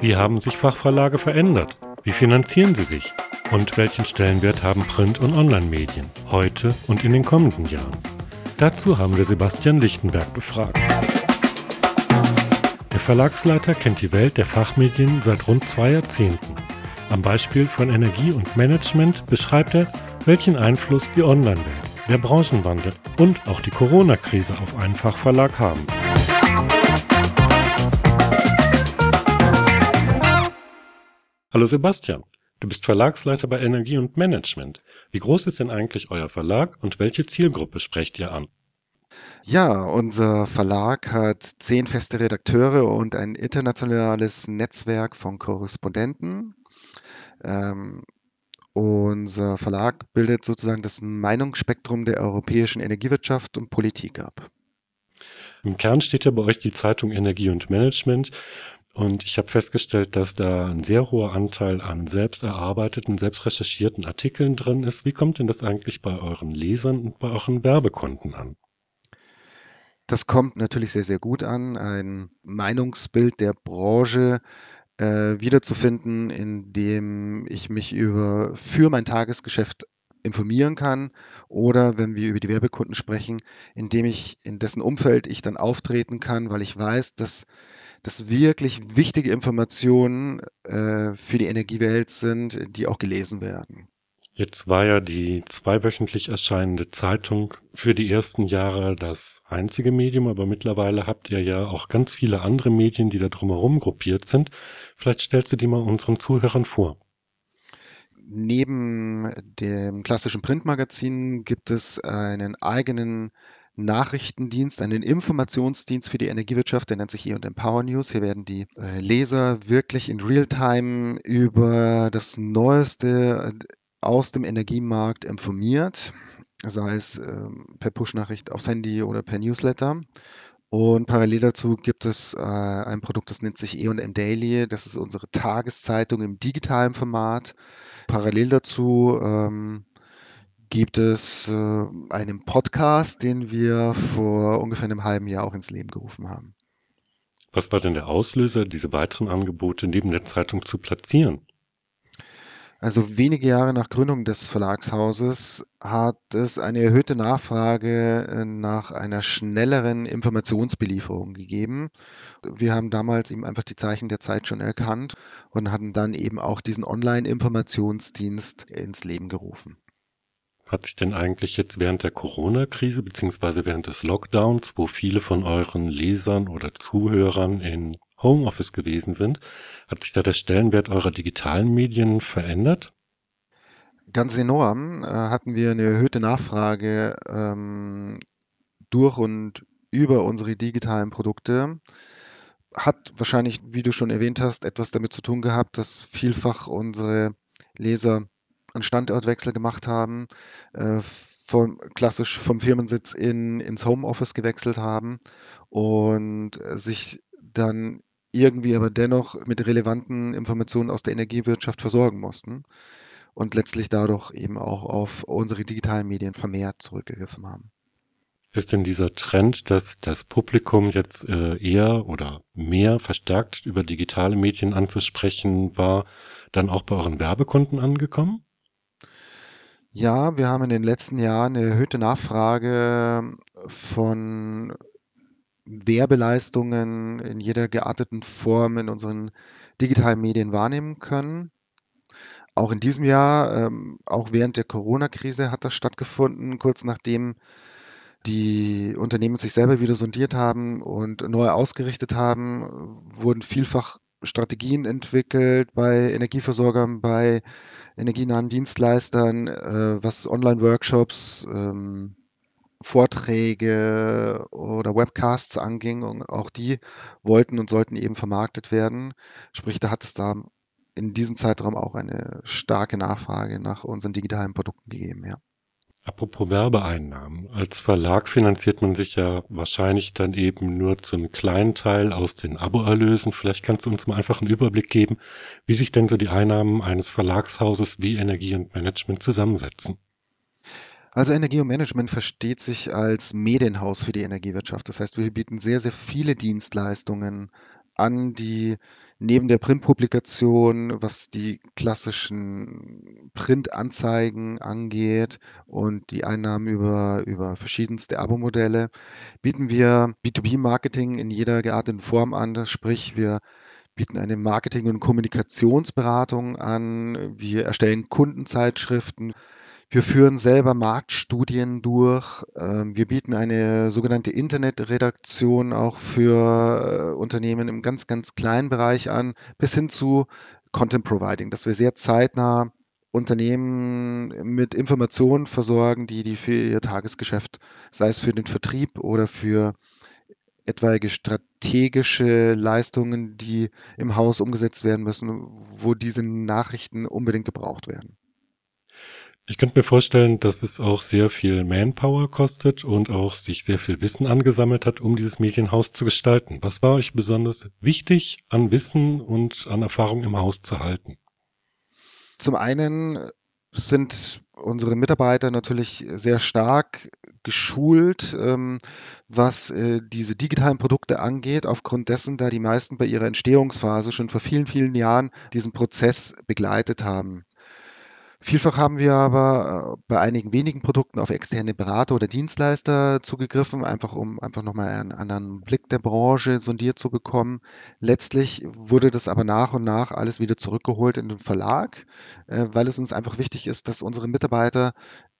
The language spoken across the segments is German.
Wie haben sich Fachverlage verändert? Wie finanzieren sie sich? Und welchen Stellenwert haben Print- und Online-Medien heute und in den kommenden Jahren? Dazu haben wir Sebastian Lichtenberg befragt. Der Verlagsleiter kennt die Welt der Fachmedien seit rund zwei Jahrzehnten. Am Beispiel von Energie und Management beschreibt er, welchen Einfluss die Online-Welt, der Branchenwandel und auch die Corona-Krise auf einen Fachverlag haben. Hallo Sebastian, du bist Verlagsleiter bei Energie und Management. Wie groß ist denn eigentlich euer Verlag und welche Zielgruppe sprecht ihr an? Ja, unser Verlag hat zehn feste Redakteure und ein internationales Netzwerk von Korrespondenten. Ähm, unser Verlag bildet sozusagen das Meinungsspektrum der europäischen Energiewirtschaft und Politik ab. Im Kern steht ja bei euch die Zeitung Energie und Management. Und ich habe festgestellt, dass da ein sehr hoher Anteil an selbst erarbeiteten, selbst recherchierten Artikeln drin ist. Wie kommt denn das eigentlich bei euren Lesern und bei euren Werbekonten an? Das kommt natürlich sehr, sehr gut an. Ein Meinungsbild der Branche äh, wiederzufinden, in dem ich mich über für mein Tagesgeschäft informieren kann oder wenn wir über die Werbekunden sprechen, in dem ich in dessen Umfeld ich dann auftreten kann, weil ich weiß, dass das wirklich wichtige Informationen äh, für die Energiewelt sind, die auch gelesen werden. Jetzt war ja die zweiwöchentlich erscheinende Zeitung für die ersten Jahre das einzige Medium, aber mittlerweile habt ihr ja auch ganz viele andere Medien, die da drumherum gruppiert sind. Vielleicht stellst du die mal unseren Zuhörern vor. Neben dem klassischen Printmagazin gibt es einen eigenen Nachrichtendienst, einen Informationsdienst für die Energiewirtschaft, der nennt sich E&M Power News. Hier werden die äh, Leser wirklich in Realtime über das Neueste äh, aus dem Energiemarkt informiert, sei es ähm, per Push-Nachricht aufs Handy oder per Newsletter. Und parallel dazu gibt es äh, ein Produkt, das nennt sich E&M Daily. Das ist unsere Tageszeitung im digitalen Format. Parallel dazu ähm, gibt es äh, einen Podcast, den wir vor ungefähr einem halben Jahr auch ins Leben gerufen haben. Was war denn der Auslöser, diese weiteren Angebote neben der Zeitung zu platzieren? Also wenige Jahre nach Gründung des Verlagshauses hat es eine erhöhte Nachfrage äh, nach einer schnelleren Informationsbelieferung gegeben. Wir haben damals eben einfach die Zeichen der Zeit schon erkannt und hatten dann eben auch diesen Online-Informationsdienst ins Leben gerufen. Hat sich denn eigentlich jetzt während der Corona-Krise beziehungsweise während des Lockdowns, wo viele von euren Lesern oder Zuhörern in Homeoffice gewesen sind, hat sich da der Stellenwert eurer digitalen Medien verändert? Ganz enorm. Äh, hatten wir eine erhöhte Nachfrage ähm, durch und über unsere digitalen Produkte. Hat wahrscheinlich, wie du schon erwähnt hast, etwas damit zu tun gehabt, dass vielfach unsere Leser einen Standortwechsel gemacht haben, äh, vom, klassisch vom Firmensitz in, ins Homeoffice gewechselt haben und sich dann irgendwie aber dennoch mit relevanten Informationen aus der Energiewirtschaft versorgen mussten und letztlich dadurch eben auch auf unsere digitalen Medien vermehrt zurückgegriffen haben. Ist denn dieser Trend, dass das Publikum jetzt äh, eher oder mehr verstärkt über digitale Medien anzusprechen war, dann auch bei euren Werbekunden angekommen? Ja, wir haben in den letzten Jahren eine erhöhte Nachfrage von Werbeleistungen in jeder gearteten Form in unseren digitalen Medien wahrnehmen können. Auch in diesem Jahr, ähm, auch während der Corona-Krise hat das stattgefunden, kurz nachdem die Unternehmen sich selber wieder sondiert haben und neu ausgerichtet haben, wurden vielfach Strategien entwickelt bei Energieversorgern, bei energienahen Dienstleistern, äh, was Online-Workshops, ähm, Vorträge oder Webcasts anging. Und auch die wollten und sollten eben vermarktet werden. Sprich, da hat es da in diesem Zeitraum auch eine starke Nachfrage nach unseren digitalen Produkten gegeben, ja. Apropos Werbeeinnahmen. Als Verlag finanziert man sich ja wahrscheinlich dann eben nur zu einem kleinen Teil aus den Aboerlösen. Vielleicht kannst du uns mal einfach einen Überblick geben, wie sich denn so die Einnahmen eines Verlagshauses wie Energie und Management zusammensetzen. Also Energie und Management versteht sich als Medienhaus für die Energiewirtschaft. Das heißt, wir bieten sehr, sehr viele Dienstleistungen an, die neben der Printpublikation, was die klassischen Printanzeigen angeht und die Einnahmen über, über verschiedenste Abo-Modelle, bieten wir B2B-Marketing in jeder gearteten Form an. Sprich, wir bieten eine Marketing- und Kommunikationsberatung an. Wir erstellen Kundenzeitschriften. Wir führen selber Marktstudien durch. Ähm, wir bieten eine sogenannte Internetredaktion auch für äh, Unternehmen im ganz, ganz kleinen Bereich an, bis hin zu Content Providing, dass wir sehr zeitnah Unternehmen mit Informationen versorgen, die die für ihr Tagesgeschäft, sei es für den Vertrieb oder für etwaige strategische Leistungen, die im Haus umgesetzt werden müssen, wo diese Nachrichten unbedingt gebraucht werden. Ich könnte mir vorstellen, dass es auch sehr viel Manpower kostet und auch sich sehr viel Wissen angesammelt hat, um dieses Medienhaus zu gestalten. Was war euch besonders wichtig an Wissen und an Erfahrung im Haus zu halten? Zum einen sind unsere Mitarbeiter natürlich sehr stark geschult, ähm, was äh, diese digitalen Produkte angeht, aufgrund dessen, da die meisten bei ihrer Entstehungsphase schon vor vielen, vielen Jahren diesen Prozess begleitet haben. Vielfach haben wir aber äh, bei einigen wenigen Produkten auf externe Berater oder Dienstleister zugegriffen, einfach um einfach nochmal einen anderen Blick der Branche sondiert zu bekommen. Letztlich wurde das aber nach und nach alles wieder zurückgeholt in den Verlag, äh, weil es uns einfach wichtig ist, dass unsere Mitarbeiter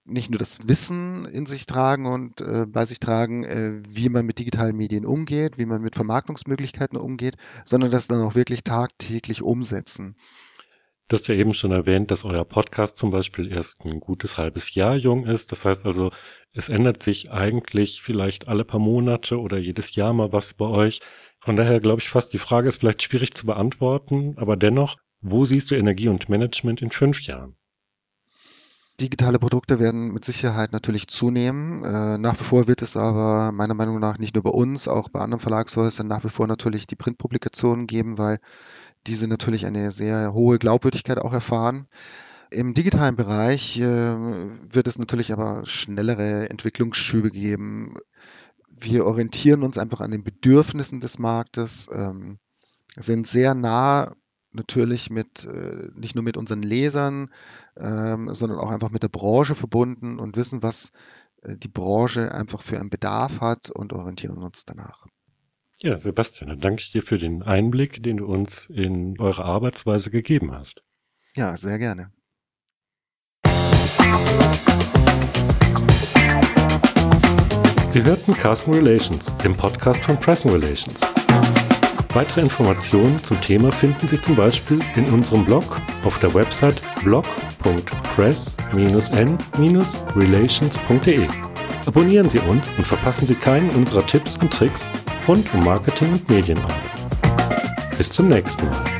nicht nur das Wissen in sich tragen und äh, bei sich tragen, äh, wie man mit digitalen Medien umgeht, wie man mit Vermarktungsmöglichkeiten umgeht, sondern das dann auch wirklich tagtäglich umsetzen. Du hast ja eben schon erwähnt, dass euer Podcast zum Beispiel erst ein gutes halbes Jahr jung ist. Das heißt also, es ändert sich eigentlich vielleicht alle paar Monate oder jedes Jahr mal was bei euch. Von daher glaube ich fast, die Frage ist vielleicht schwierig zu beantworten, aber dennoch, wo siehst du Energie und Management in fünf Jahren? Digitale Produkte werden mit Sicherheit natürlich zunehmen. Äh, nach wie vor wird es aber meiner Meinung nach nicht nur bei uns, auch bei anderen Verlagshäusern nach wie vor natürlich die Printpublikationen geben, weil diese natürlich eine sehr hohe Glaubwürdigkeit auch erfahren. Im digitalen Bereich äh, wird es natürlich aber schnellere Entwicklungsschübe geben. Wir orientieren uns einfach an den Bedürfnissen des Marktes, ähm, sind sehr nah natürlich mit, äh, nicht nur mit unseren Lesern, ähm, sondern auch einfach mit der Branche verbunden und wissen, was äh, die Branche einfach für einen Bedarf hat und orientieren uns danach. Ja, Sebastian, dann danke ich dir für den Einblick, den du uns in eure Arbeitsweise gegeben hast. Ja, sehr gerne. Sie hörten Carson Relations, im Podcast von Pressing Relations. Weitere Informationen zum Thema finden Sie zum Beispiel in unserem Blog auf der Website blog.press-n-relations.de. Abonnieren Sie uns und verpassen Sie keinen unserer Tipps und Tricks rund um Marketing und Medienarbeit. Bis zum nächsten Mal.